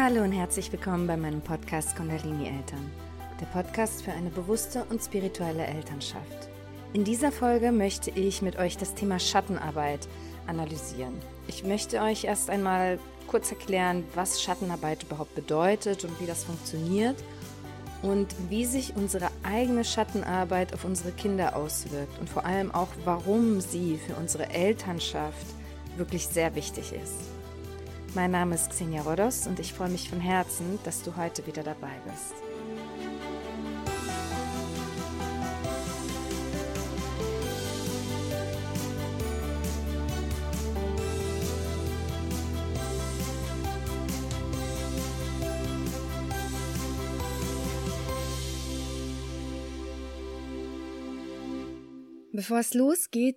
Hallo und herzlich willkommen bei meinem Podcast Kundalini Eltern, der Podcast für eine bewusste und spirituelle Elternschaft. In dieser Folge möchte ich mit euch das Thema Schattenarbeit analysieren. Ich möchte euch erst einmal kurz erklären, was Schattenarbeit überhaupt bedeutet und wie das funktioniert und wie sich unsere eigene Schattenarbeit auf unsere Kinder auswirkt und vor allem auch, warum sie für unsere Elternschaft wirklich sehr wichtig ist. Mein Name ist Xenia Rodos und ich freue mich von Herzen, dass du heute wieder dabei bist. Bevor es losgeht,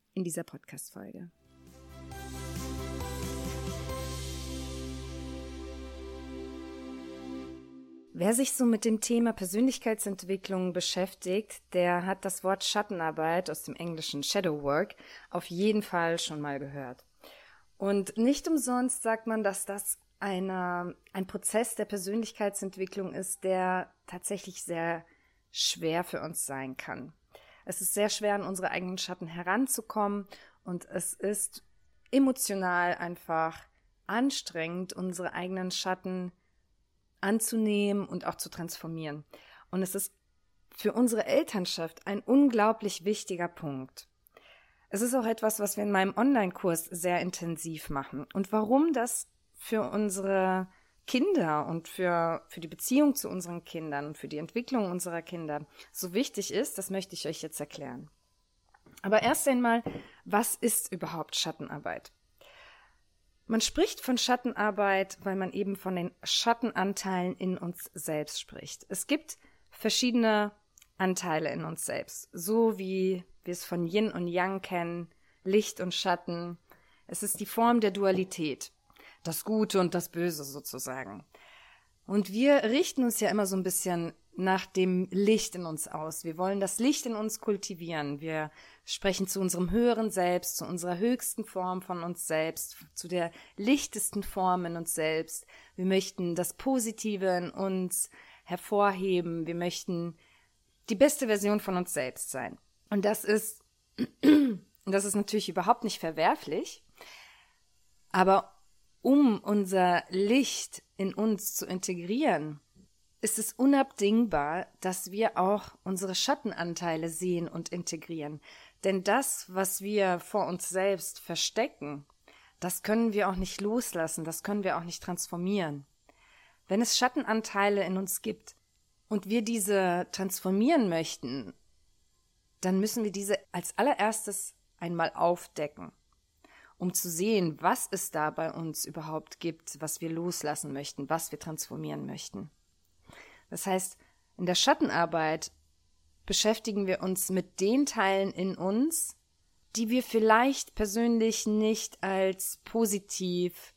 in dieser Podcast-Folge. Wer sich so mit dem Thema Persönlichkeitsentwicklung beschäftigt, der hat das Wort Schattenarbeit aus dem englischen Shadow Work auf jeden Fall schon mal gehört. Und nicht umsonst sagt man, dass das eine, ein Prozess der Persönlichkeitsentwicklung ist, der tatsächlich sehr schwer für uns sein kann. Es ist sehr schwer, an unsere eigenen Schatten heranzukommen und es ist emotional einfach anstrengend, unsere eigenen Schatten anzunehmen und auch zu transformieren. Und es ist für unsere Elternschaft ein unglaublich wichtiger Punkt. Es ist auch etwas, was wir in meinem Online-Kurs sehr intensiv machen. Und warum das für unsere Kinder und für, für die Beziehung zu unseren Kindern und für die Entwicklung unserer Kinder so wichtig ist, das möchte ich euch jetzt erklären. Aber erst einmal, was ist überhaupt Schattenarbeit? Man spricht von Schattenarbeit, weil man eben von den Schattenanteilen in uns selbst spricht. Es gibt verschiedene Anteile in uns selbst, so wie wir es von Yin und Yang kennen, Licht und Schatten. Es ist die Form der Dualität das Gute und das Böse sozusagen. Und wir richten uns ja immer so ein bisschen nach dem Licht in uns aus. Wir wollen das Licht in uns kultivieren. Wir sprechen zu unserem höheren Selbst, zu unserer höchsten Form von uns selbst, zu der lichtesten Form in uns selbst. Wir möchten das Positive in uns hervorheben. Wir möchten die beste Version von uns selbst sein. Und das ist, das ist natürlich überhaupt nicht verwerflich. Aber um unser Licht in uns zu integrieren, ist es unabdingbar, dass wir auch unsere Schattenanteile sehen und integrieren. Denn das, was wir vor uns selbst verstecken, das können wir auch nicht loslassen, das können wir auch nicht transformieren. Wenn es Schattenanteile in uns gibt und wir diese transformieren möchten, dann müssen wir diese als allererstes einmal aufdecken um zu sehen, was es da bei uns überhaupt gibt, was wir loslassen möchten, was wir transformieren möchten. Das heißt, in der Schattenarbeit beschäftigen wir uns mit den Teilen in uns, die wir vielleicht persönlich nicht als positiv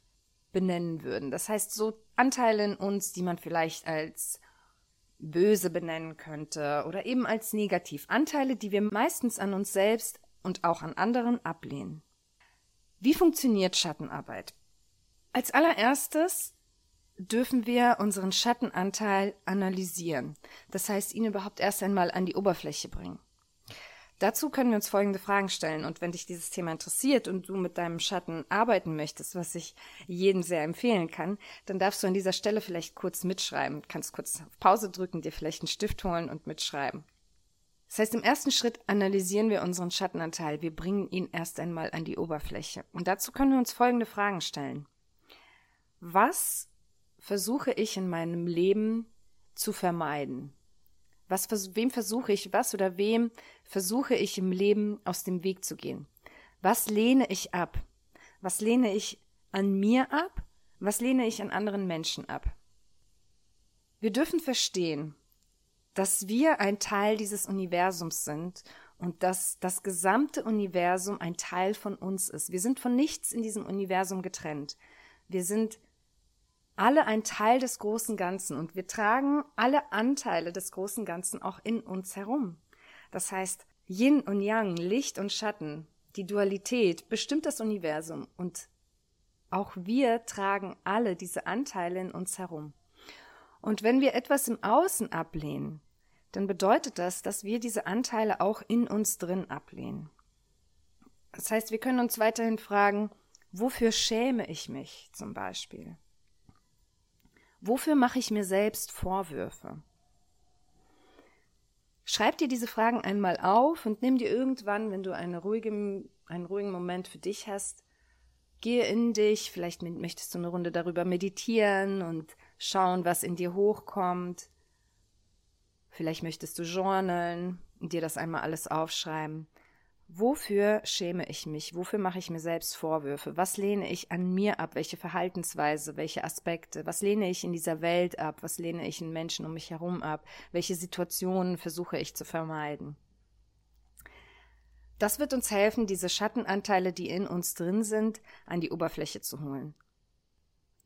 benennen würden. Das heißt, so Anteile in uns, die man vielleicht als böse benennen könnte oder eben als negativ. Anteile, die wir meistens an uns selbst und auch an anderen ablehnen. Wie funktioniert Schattenarbeit? Als allererstes dürfen wir unseren Schattenanteil analysieren. Das heißt, ihn überhaupt erst einmal an die Oberfläche bringen. Dazu können wir uns folgende Fragen stellen. Und wenn dich dieses Thema interessiert und du mit deinem Schatten arbeiten möchtest, was ich jedem sehr empfehlen kann, dann darfst du an dieser Stelle vielleicht kurz mitschreiben. Du kannst kurz auf Pause drücken, dir vielleicht einen Stift holen und mitschreiben. Das heißt, im ersten Schritt analysieren wir unseren Schattenanteil. Wir bringen ihn erst einmal an die Oberfläche. Und dazu können wir uns folgende Fragen stellen. Was versuche ich in meinem Leben zu vermeiden? Was, wem versuche ich was oder wem versuche ich im Leben aus dem Weg zu gehen? Was lehne ich ab? Was lehne ich an mir ab? Was lehne ich an anderen Menschen ab? Wir dürfen verstehen, dass wir ein Teil dieses Universums sind und dass das gesamte Universum ein Teil von uns ist. Wir sind von nichts in diesem Universum getrennt. Wir sind alle ein Teil des großen Ganzen und wir tragen alle Anteile des großen Ganzen auch in uns herum. Das heißt, Yin und Yang, Licht und Schatten, die Dualität bestimmt das Universum und auch wir tragen alle diese Anteile in uns herum. Und wenn wir etwas im Außen ablehnen, dann bedeutet das, dass wir diese Anteile auch in uns drin ablehnen. Das heißt, wir können uns weiterhin fragen, wofür schäme ich mich zum Beispiel? Wofür mache ich mir selbst Vorwürfe? Schreib dir diese Fragen einmal auf und nimm dir irgendwann, wenn du eine ruhige, einen ruhigen Moment für dich hast, gehe in dich, vielleicht möchtest du eine Runde darüber meditieren und schauen, was in dir hochkommt. Vielleicht möchtest du journalen dir das einmal alles aufschreiben. Wofür schäme ich mich? Wofür mache ich mir selbst Vorwürfe? Was lehne ich an mir ab? Welche Verhaltensweise? Welche Aspekte? Was lehne ich in dieser Welt ab? Was lehne ich in Menschen um mich herum ab? Welche Situationen versuche ich zu vermeiden? Das wird uns helfen, diese Schattenanteile, die in uns drin sind, an die Oberfläche zu holen.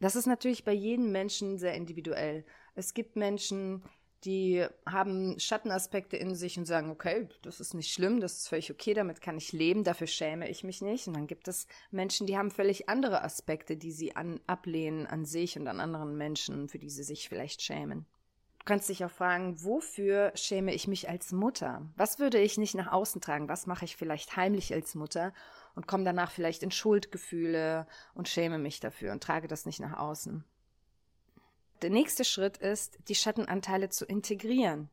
Das ist natürlich bei jedem Menschen sehr individuell. Es gibt Menschen, die haben Schattenaspekte in sich und sagen, okay, das ist nicht schlimm, das ist völlig okay, damit kann ich leben, dafür schäme ich mich nicht. Und dann gibt es Menschen, die haben völlig andere Aspekte, die sie an, ablehnen an sich und an anderen Menschen, für die sie sich vielleicht schämen. Du kannst dich auch fragen, wofür schäme ich mich als Mutter? Was würde ich nicht nach außen tragen? Was mache ich vielleicht heimlich als Mutter und komme danach vielleicht in Schuldgefühle und schäme mich dafür und trage das nicht nach außen? Der nächste Schritt ist, die Schattenanteile zu integrieren.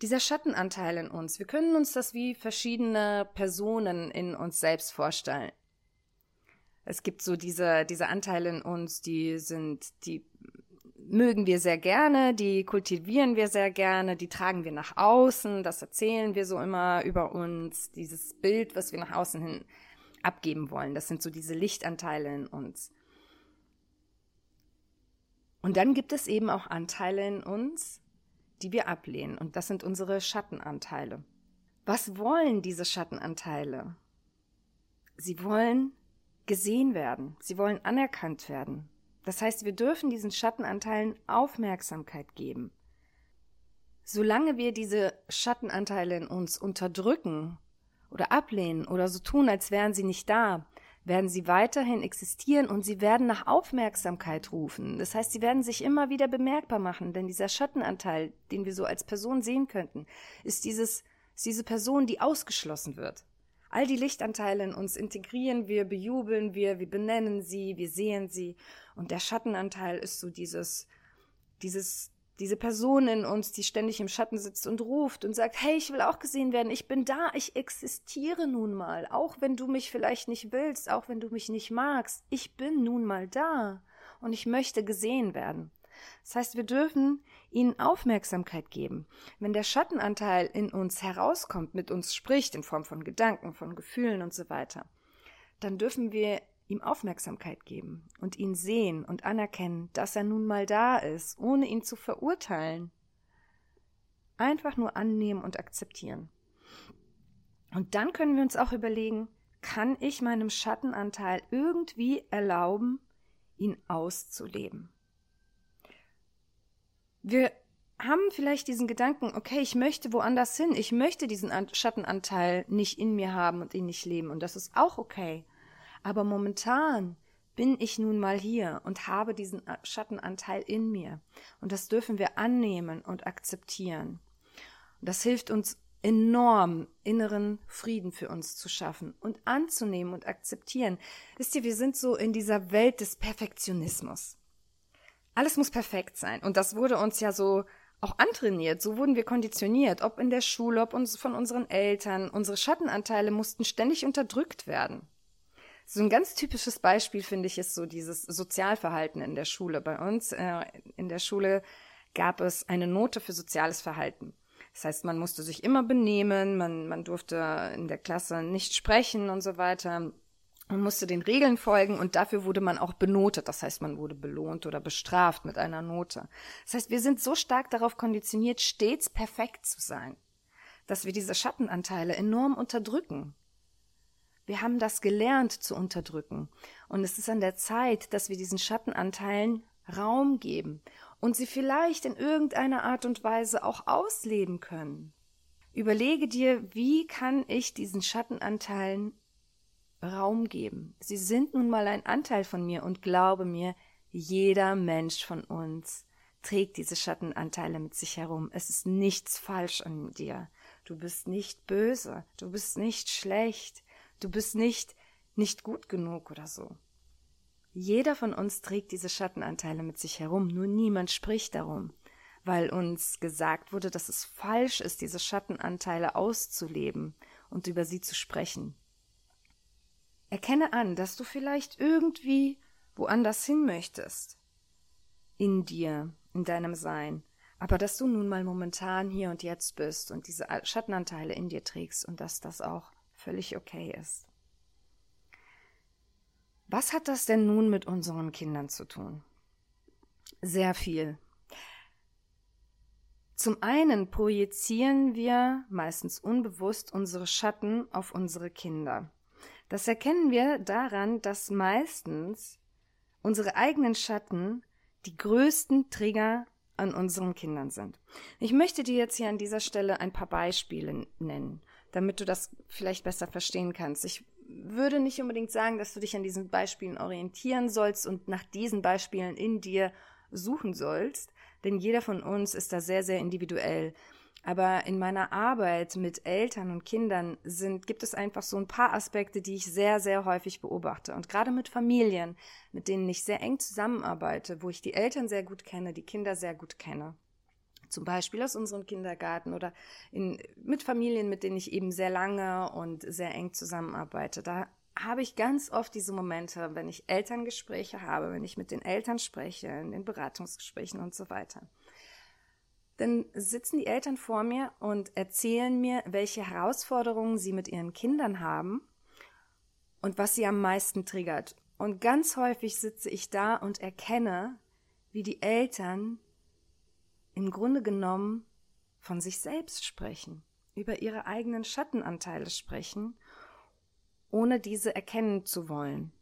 Dieser Schattenanteil in uns, wir können uns das wie verschiedene Personen in uns selbst vorstellen. Es gibt so diese, diese Anteile in uns, die sind, die mögen wir sehr gerne, die kultivieren wir sehr gerne, die tragen wir nach außen, das erzählen wir so immer über uns, dieses Bild, was wir nach außen hin abgeben wollen. Das sind so diese Lichtanteile in uns. Und dann gibt es eben auch Anteile in uns, die wir ablehnen. Und das sind unsere Schattenanteile. Was wollen diese Schattenanteile? Sie wollen gesehen werden. Sie wollen anerkannt werden. Das heißt, wir dürfen diesen Schattenanteilen Aufmerksamkeit geben. Solange wir diese Schattenanteile in uns unterdrücken oder ablehnen oder so tun, als wären sie nicht da, werden sie weiterhin existieren und sie werden nach Aufmerksamkeit rufen. Das heißt, sie werden sich immer wieder bemerkbar machen, denn dieser Schattenanteil, den wir so als Person sehen könnten, ist dieses, ist diese Person, die ausgeschlossen wird. All die Lichtanteile in uns integrieren wir, bejubeln wir, wir benennen sie, wir sehen sie. Und der Schattenanteil ist so dieses, dieses diese Person in uns, die ständig im Schatten sitzt und ruft und sagt, hey, ich will auch gesehen werden, ich bin da, ich existiere nun mal, auch wenn du mich vielleicht nicht willst, auch wenn du mich nicht magst, ich bin nun mal da und ich möchte gesehen werden. Das heißt, wir dürfen ihnen Aufmerksamkeit geben. Wenn der Schattenanteil in uns herauskommt, mit uns spricht, in Form von Gedanken, von Gefühlen und so weiter, dann dürfen wir ihm Aufmerksamkeit geben und ihn sehen und anerkennen, dass er nun mal da ist, ohne ihn zu verurteilen. Einfach nur annehmen und akzeptieren. Und dann können wir uns auch überlegen, kann ich meinem Schattenanteil irgendwie erlauben, ihn auszuleben? Wir haben vielleicht diesen Gedanken, okay, ich möchte woanders hin, ich möchte diesen Schattenanteil nicht in mir haben und ihn nicht leben, und das ist auch okay. Aber momentan bin ich nun mal hier und habe diesen Schattenanteil in mir. Und das dürfen wir annehmen und akzeptieren. Das hilft uns enorm inneren Frieden für uns zu schaffen und anzunehmen und akzeptieren. Wisst ihr, wir sind so in dieser Welt des Perfektionismus. Alles muss perfekt sein. Und das wurde uns ja so auch antrainiert. So wurden wir konditioniert, ob in der Schule, ob uns von unseren Eltern. Unsere Schattenanteile mussten ständig unterdrückt werden. So ein ganz typisches Beispiel finde ich ist so dieses Sozialverhalten in der Schule. Bei uns äh, in der Schule gab es eine Note für soziales Verhalten. Das heißt, man musste sich immer benehmen, man, man durfte in der Klasse nicht sprechen und so weiter. Man musste den Regeln folgen und dafür wurde man auch benotet. Das heißt, man wurde belohnt oder bestraft mit einer Note. Das heißt, wir sind so stark darauf konditioniert, stets perfekt zu sein, dass wir diese Schattenanteile enorm unterdrücken. Wir haben das gelernt zu unterdrücken. Und es ist an der Zeit, dass wir diesen Schattenanteilen Raum geben und sie vielleicht in irgendeiner Art und Weise auch ausleben können. Überlege dir, wie kann ich diesen Schattenanteilen Raum geben. Sie sind nun mal ein Anteil von mir und glaube mir, jeder Mensch von uns trägt diese Schattenanteile mit sich herum. Es ist nichts falsch an dir. Du bist nicht böse, du bist nicht schlecht, du bist nicht nicht gut genug oder so. Jeder von uns trägt diese Schattenanteile mit sich herum, nur niemand spricht darum, weil uns gesagt wurde, dass es falsch ist, diese Schattenanteile auszuleben und über sie zu sprechen. Erkenne an, dass du vielleicht irgendwie woanders hin möchtest. In dir, in deinem Sein. Aber dass du nun mal momentan hier und jetzt bist und diese Schattenanteile in dir trägst und dass das auch völlig okay ist. Was hat das denn nun mit unseren Kindern zu tun? Sehr viel. Zum einen projizieren wir meistens unbewusst unsere Schatten auf unsere Kinder. Das erkennen wir daran, dass meistens unsere eigenen Schatten die größten Trigger an unseren Kindern sind. Ich möchte dir jetzt hier an dieser Stelle ein paar Beispiele nennen, damit du das vielleicht besser verstehen kannst. Ich würde nicht unbedingt sagen, dass du dich an diesen Beispielen orientieren sollst und nach diesen Beispielen in dir suchen sollst, denn jeder von uns ist da sehr, sehr individuell. Aber in meiner Arbeit mit Eltern und Kindern sind, gibt es einfach so ein paar Aspekte, die ich sehr, sehr häufig beobachte. Und gerade mit Familien, mit denen ich sehr eng zusammenarbeite, wo ich die Eltern sehr gut kenne, die Kinder sehr gut kenne zum Beispiel aus unserem Kindergarten oder in, mit Familien, mit denen ich eben sehr lange und sehr eng zusammenarbeite. Da habe ich ganz oft diese Momente, wenn ich Elterngespräche habe, wenn ich mit den Eltern spreche, in den Beratungsgesprächen und so weiter. Dann sitzen die Eltern vor mir und erzählen mir, welche Herausforderungen sie mit ihren Kindern haben und was sie am meisten triggert. Und ganz häufig sitze ich da und erkenne, wie die Eltern im Grunde genommen von sich selbst sprechen, über ihre eigenen Schattenanteile sprechen, ohne diese erkennen zu wollen.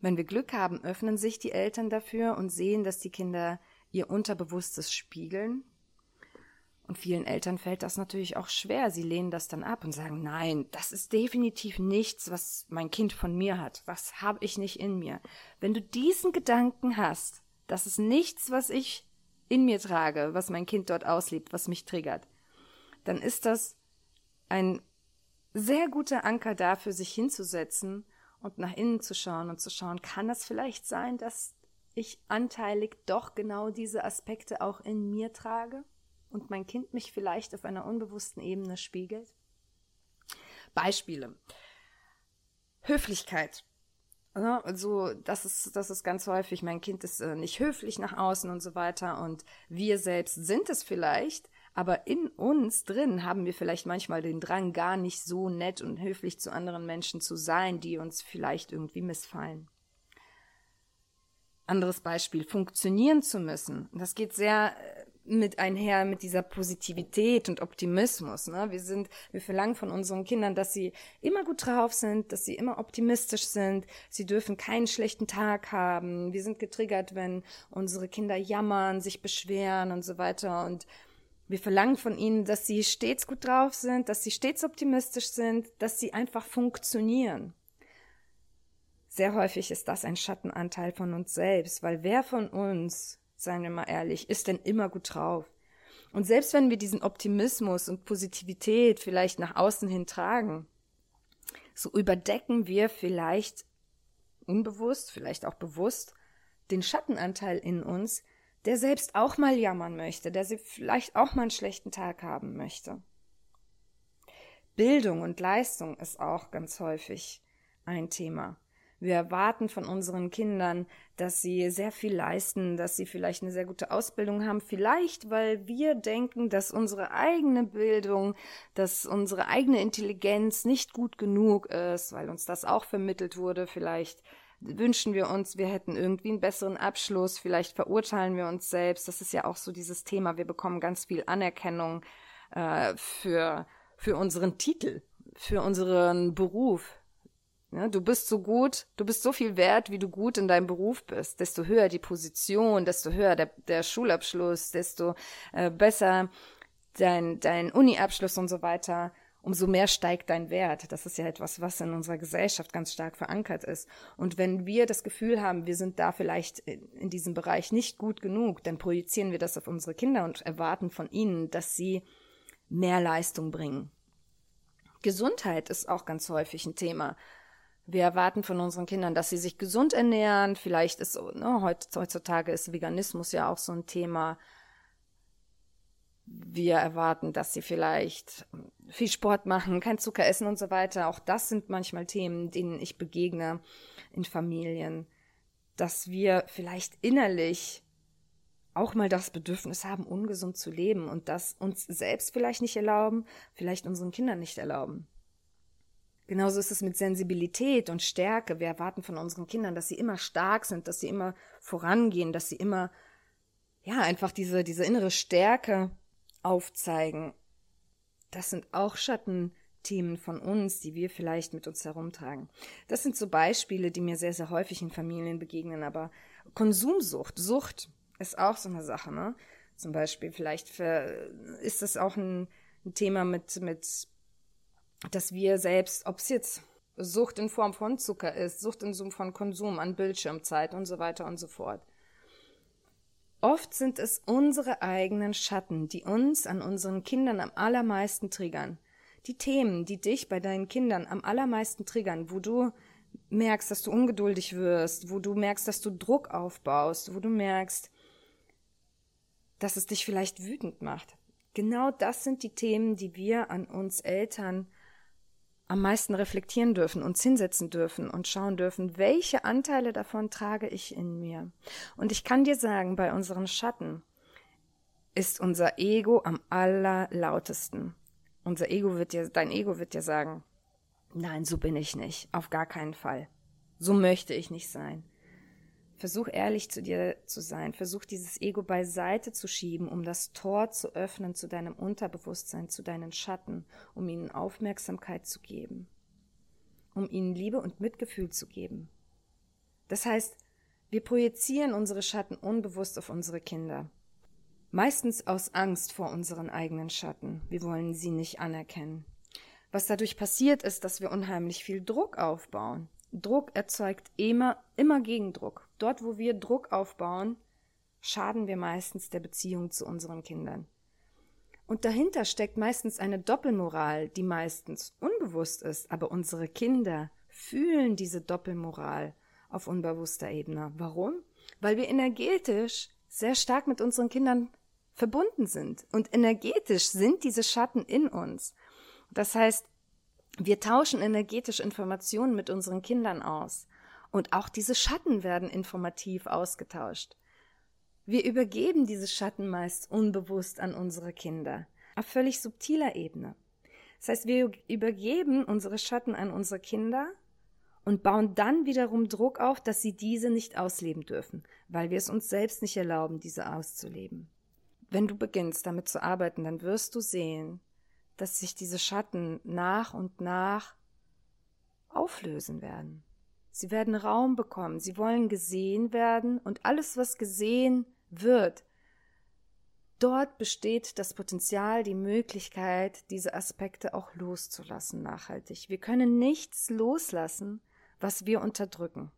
Wenn wir Glück haben, öffnen sich die Eltern dafür und sehen, dass die Kinder ihr Unterbewusstes spiegeln. Und vielen Eltern fällt das natürlich auch schwer. Sie lehnen das dann ab und sagen, nein, das ist definitiv nichts, was mein Kind von mir hat. Was habe ich nicht in mir? Wenn du diesen Gedanken hast, das ist nichts, was ich in mir trage, was mein Kind dort auslebt, was mich triggert, dann ist das ein sehr guter Anker dafür, sich hinzusetzen und nach innen zu schauen und zu schauen, kann das vielleicht sein, dass ich anteilig doch genau diese Aspekte auch in mir trage und mein Kind mich vielleicht auf einer unbewussten Ebene spiegelt? Beispiele. Höflichkeit. Also das ist, das ist ganz häufig, mein Kind ist äh, nicht höflich nach außen und so weiter und wir selbst sind es vielleicht, aber in uns drin haben wir vielleicht manchmal den Drang, gar nicht so nett und höflich zu anderen Menschen zu sein, die uns vielleicht irgendwie missfallen. Anderes Beispiel, funktionieren zu müssen. Das geht sehr äh, mit einher mit dieser Positivität und Optimismus. Ne? Wir sind, wir verlangen von unseren Kindern, dass sie immer gut drauf sind, dass sie immer optimistisch sind. Sie dürfen keinen schlechten Tag haben. Wir sind getriggert, wenn unsere Kinder jammern, sich beschweren und so weiter. Und wir verlangen von ihnen, dass sie stets gut drauf sind, dass sie stets optimistisch sind, dass sie einfach funktionieren. Sehr häufig ist das ein Schattenanteil von uns selbst, weil wer von uns seien wir mal ehrlich, ist denn immer gut drauf. Und selbst wenn wir diesen Optimismus und Positivität vielleicht nach außen hin tragen, so überdecken wir vielleicht unbewusst, vielleicht auch bewusst, den Schattenanteil in uns, der selbst auch mal jammern möchte, der vielleicht auch mal einen schlechten Tag haben möchte. Bildung und Leistung ist auch ganz häufig ein Thema. Wir erwarten von unseren Kindern, dass sie sehr viel leisten, dass sie vielleicht eine sehr gute Ausbildung haben, vielleicht weil wir denken, dass unsere eigene Bildung, dass unsere eigene Intelligenz nicht gut genug ist, weil uns das auch vermittelt wurde, vielleicht wünschen wir uns, wir hätten irgendwie einen besseren Abschluss, vielleicht verurteilen wir uns selbst. Das ist ja auch so dieses Thema. Wir bekommen ganz viel Anerkennung äh, für, für unseren Titel, für unseren Beruf, du bist so gut, du bist so viel wert, wie du gut in deinem Beruf bist. Desto höher die Position, desto höher der, der Schulabschluss, desto äh, besser dein, dein Uni-Abschluss und so weiter, umso mehr steigt dein Wert. Das ist ja etwas, was in unserer Gesellschaft ganz stark verankert ist. Und wenn wir das Gefühl haben, wir sind da vielleicht in diesem Bereich nicht gut genug, dann projizieren wir das auf unsere Kinder und erwarten von ihnen, dass sie mehr Leistung bringen. Gesundheit ist auch ganz häufig ein Thema. Wir erwarten von unseren Kindern, dass sie sich gesund ernähren. Vielleicht ist ne, heutzutage ist Veganismus ja auch so ein Thema. Wir erwarten, dass sie vielleicht viel Sport machen, kein Zucker essen und so weiter. Auch das sind manchmal Themen, denen ich begegne in Familien, dass wir vielleicht innerlich auch mal das Bedürfnis haben, ungesund zu leben und das uns selbst vielleicht nicht erlauben, vielleicht unseren Kindern nicht erlauben. Genauso ist es mit Sensibilität und Stärke. Wir erwarten von unseren Kindern, dass sie immer stark sind, dass sie immer vorangehen, dass sie immer, ja, einfach diese, diese innere Stärke aufzeigen. Das sind auch Schattenthemen von uns, die wir vielleicht mit uns herumtragen. Das sind so Beispiele, die mir sehr, sehr häufig in Familien begegnen, aber Konsumsucht, Sucht ist auch so eine Sache, ne? Zum Beispiel, vielleicht für, ist das auch ein, ein Thema mit, mit dass wir selbst, ob es jetzt Sucht in Form von Zucker ist, Sucht in Form von Konsum an Bildschirmzeit und so weiter und so fort. Oft sind es unsere eigenen Schatten, die uns an unseren Kindern am allermeisten triggern. Die Themen, die dich bei deinen Kindern am allermeisten triggern, wo du merkst, dass du ungeduldig wirst, wo du merkst, dass du Druck aufbaust, wo du merkst, dass es dich vielleicht wütend macht. Genau das sind die Themen, die wir an uns Eltern am meisten reflektieren dürfen, uns hinsetzen dürfen und schauen dürfen, welche Anteile davon trage ich in mir. Und ich kann dir sagen, bei unseren Schatten ist unser Ego am allerlautesten. Unser Ego wird dir, dein Ego wird dir sagen, nein, so bin ich nicht, auf gar keinen Fall. So möchte ich nicht sein. Versuch ehrlich zu dir zu sein. Versuch dieses Ego beiseite zu schieben, um das Tor zu öffnen zu deinem Unterbewusstsein, zu deinen Schatten, um ihnen Aufmerksamkeit zu geben, um ihnen Liebe und Mitgefühl zu geben. Das heißt, wir projizieren unsere Schatten unbewusst auf unsere Kinder. Meistens aus Angst vor unseren eigenen Schatten. Wir wollen sie nicht anerkennen. Was dadurch passiert ist, dass wir unheimlich viel Druck aufbauen. Druck erzeugt immer, immer Gegendruck. Dort, wo wir Druck aufbauen, schaden wir meistens der Beziehung zu unseren Kindern. Und dahinter steckt meistens eine Doppelmoral, die meistens unbewusst ist, aber unsere Kinder fühlen diese Doppelmoral auf unbewusster Ebene. Warum? Weil wir energetisch sehr stark mit unseren Kindern verbunden sind. Und energetisch sind diese Schatten in uns. Das heißt, wir tauschen energetisch Informationen mit unseren Kindern aus. Und auch diese Schatten werden informativ ausgetauscht. Wir übergeben diese Schatten meist unbewusst an unsere Kinder, auf völlig subtiler Ebene. Das heißt, wir übergeben unsere Schatten an unsere Kinder und bauen dann wiederum Druck auf, dass sie diese nicht ausleben dürfen, weil wir es uns selbst nicht erlauben, diese auszuleben. Wenn du beginnst damit zu arbeiten, dann wirst du sehen, dass sich diese Schatten nach und nach auflösen werden. Sie werden Raum bekommen, sie wollen gesehen werden und alles, was gesehen wird, dort besteht das Potenzial, die Möglichkeit, diese Aspekte auch loszulassen nachhaltig. Wir können nichts loslassen, was wir unterdrücken.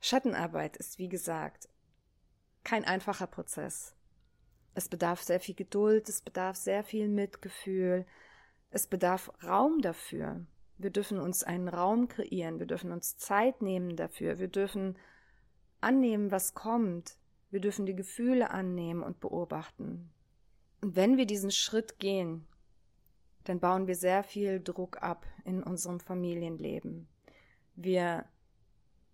Schattenarbeit ist, wie gesagt, kein einfacher Prozess. Es bedarf sehr viel Geduld, es bedarf sehr viel Mitgefühl, es bedarf Raum dafür. Wir dürfen uns einen Raum kreieren, wir dürfen uns Zeit nehmen dafür, wir dürfen annehmen, was kommt, wir dürfen die Gefühle annehmen und beobachten. Und wenn wir diesen Schritt gehen, dann bauen wir sehr viel Druck ab in unserem Familienleben. Wir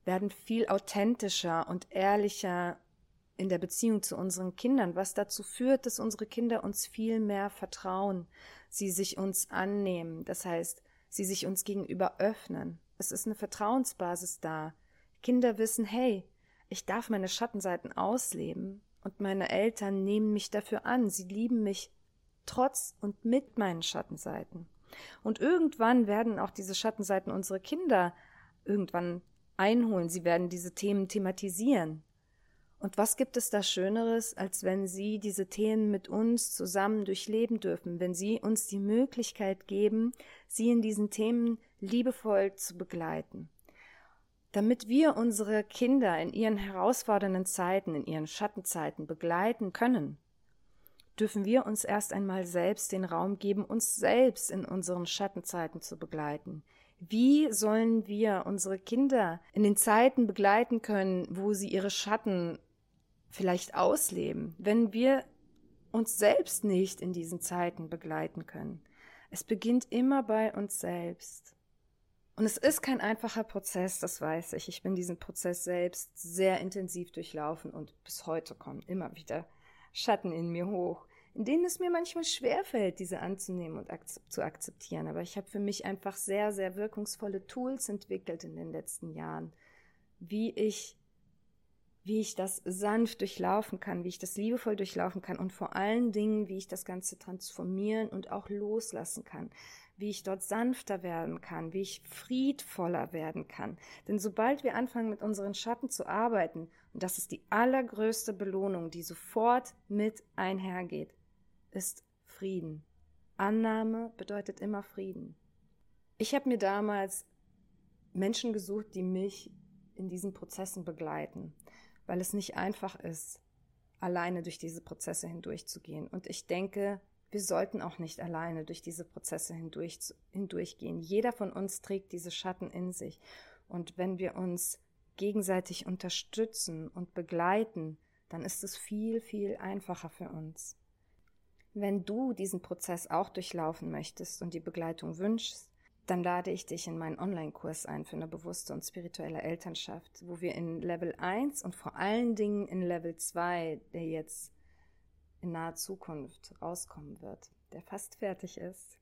werden viel authentischer und ehrlicher in der Beziehung zu unseren Kindern, was dazu führt, dass unsere Kinder uns viel mehr vertrauen, sie sich uns annehmen, das heißt, sie sich uns gegenüber öffnen. Es ist eine Vertrauensbasis da. Kinder wissen, hey, ich darf meine Schattenseiten ausleben und meine Eltern nehmen mich dafür an, sie lieben mich trotz und mit meinen Schattenseiten. Und irgendwann werden auch diese Schattenseiten unsere Kinder irgendwann einholen, sie werden diese Themen thematisieren. Und was gibt es da Schöneres, als wenn Sie diese Themen mit uns zusammen durchleben dürfen, wenn Sie uns die Möglichkeit geben, Sie in diesen Themen liebevoll zu begleiten. Damit wir unsere Kinder in ihren herausfordernden Zeiten, in ihren Schattenzeiten begleiten können, dürfen wir uns erst einmal selbst den Raum geben, uns selbst in unseren Schattenzeiten zu begleiten. Wie sollen wir unsere Kinder in den Zeiten begleiten können, wo sie ihre Schatten vielleicht ausleben, wenn wir uns selbst nicht in diesen Zeiten begleiten können. Es beginnt immer bei uns selbst. Und es ist kein einfacher Prozess, das weiß ich. Ich bin diesen Prozess selbst sehr intensiv durchlaufen und bis heute kommen immer wieder Schatten in mir hoch, in denen es mir manchmal schwerfällt, diese anzunehmen und zu akzeptieren. Aber ich habe für mich einfach sehr, sehr wirkungsvolle Tools entwickelt in den letzten Jahren, wie ich wie ich das sanft durchlaufen kann, wie ich das liebevoll durchlaufen kann und vor allen Dingen, wie ich das Ganze transformieren und auch loslassen kann, wie ich dort sanfter werden kann, wie ich friedvoller werden kann. Denn sobald wir anfangen, mit unseren Schatten zu arbeiten, und das ist die allergrößte Belohnung, die sofort mit einhergeht, ist Frieden. Annahme bedeutet immer Frieden. Ich habe mir damals Menschen gesucht, die mich in diesen Prozessen begleiten weil es nicht einfach ist, alleine durch diese Prozesse hindurchzugehen. Und ich denke, wir sollten auch nicht alleine durch diese Prozesse hindurch, hindurchgehen. Jeder von uns trägt diese Schatten in sich. Und wenn wir uns gegenseitig unterstützen und begleiten, dann ist es viel, viel einfacher für uns. Wenn du diesen Prozess auch durchlaufen möchtest und die Begleitung wünschst, dann lade ich dich in meinen Online-Kurs ein für eine bewusste und spirituelle Elternschaft, wo wir in Level 1 und vor allen Dingen in Level 2, der jetzt in naher Zukunft rauskommen wird, der fast fertig ist,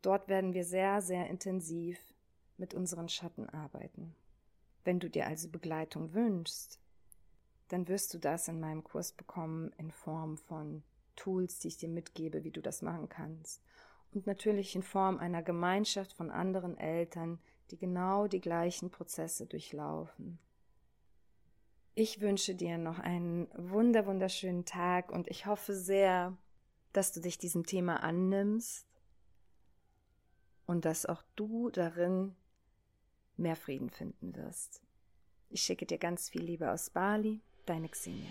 dort werden wir sehr, sehr intensiv mit unseren Schatten arbeiten. Wenn du dir also Begleitung wünschst, dann wirst du das in meinem Kurs bekommen in Form von Tools, die ich dir mitgebe, wie du das machen kannst und natürlich in Form einer Gemeinschaft von anderen Eltern, die genau die gleichen Prozesse durchlaufen. Ich wünsche dir noch einen wunder wunderschönen Tag und ich hoffe sehr, dass du dich diesem Thema annimmst und dass auch du darin mehr Frieden finden wirst. Ich schicke dir ganz viel Liebe aus Bali, deine Xenia.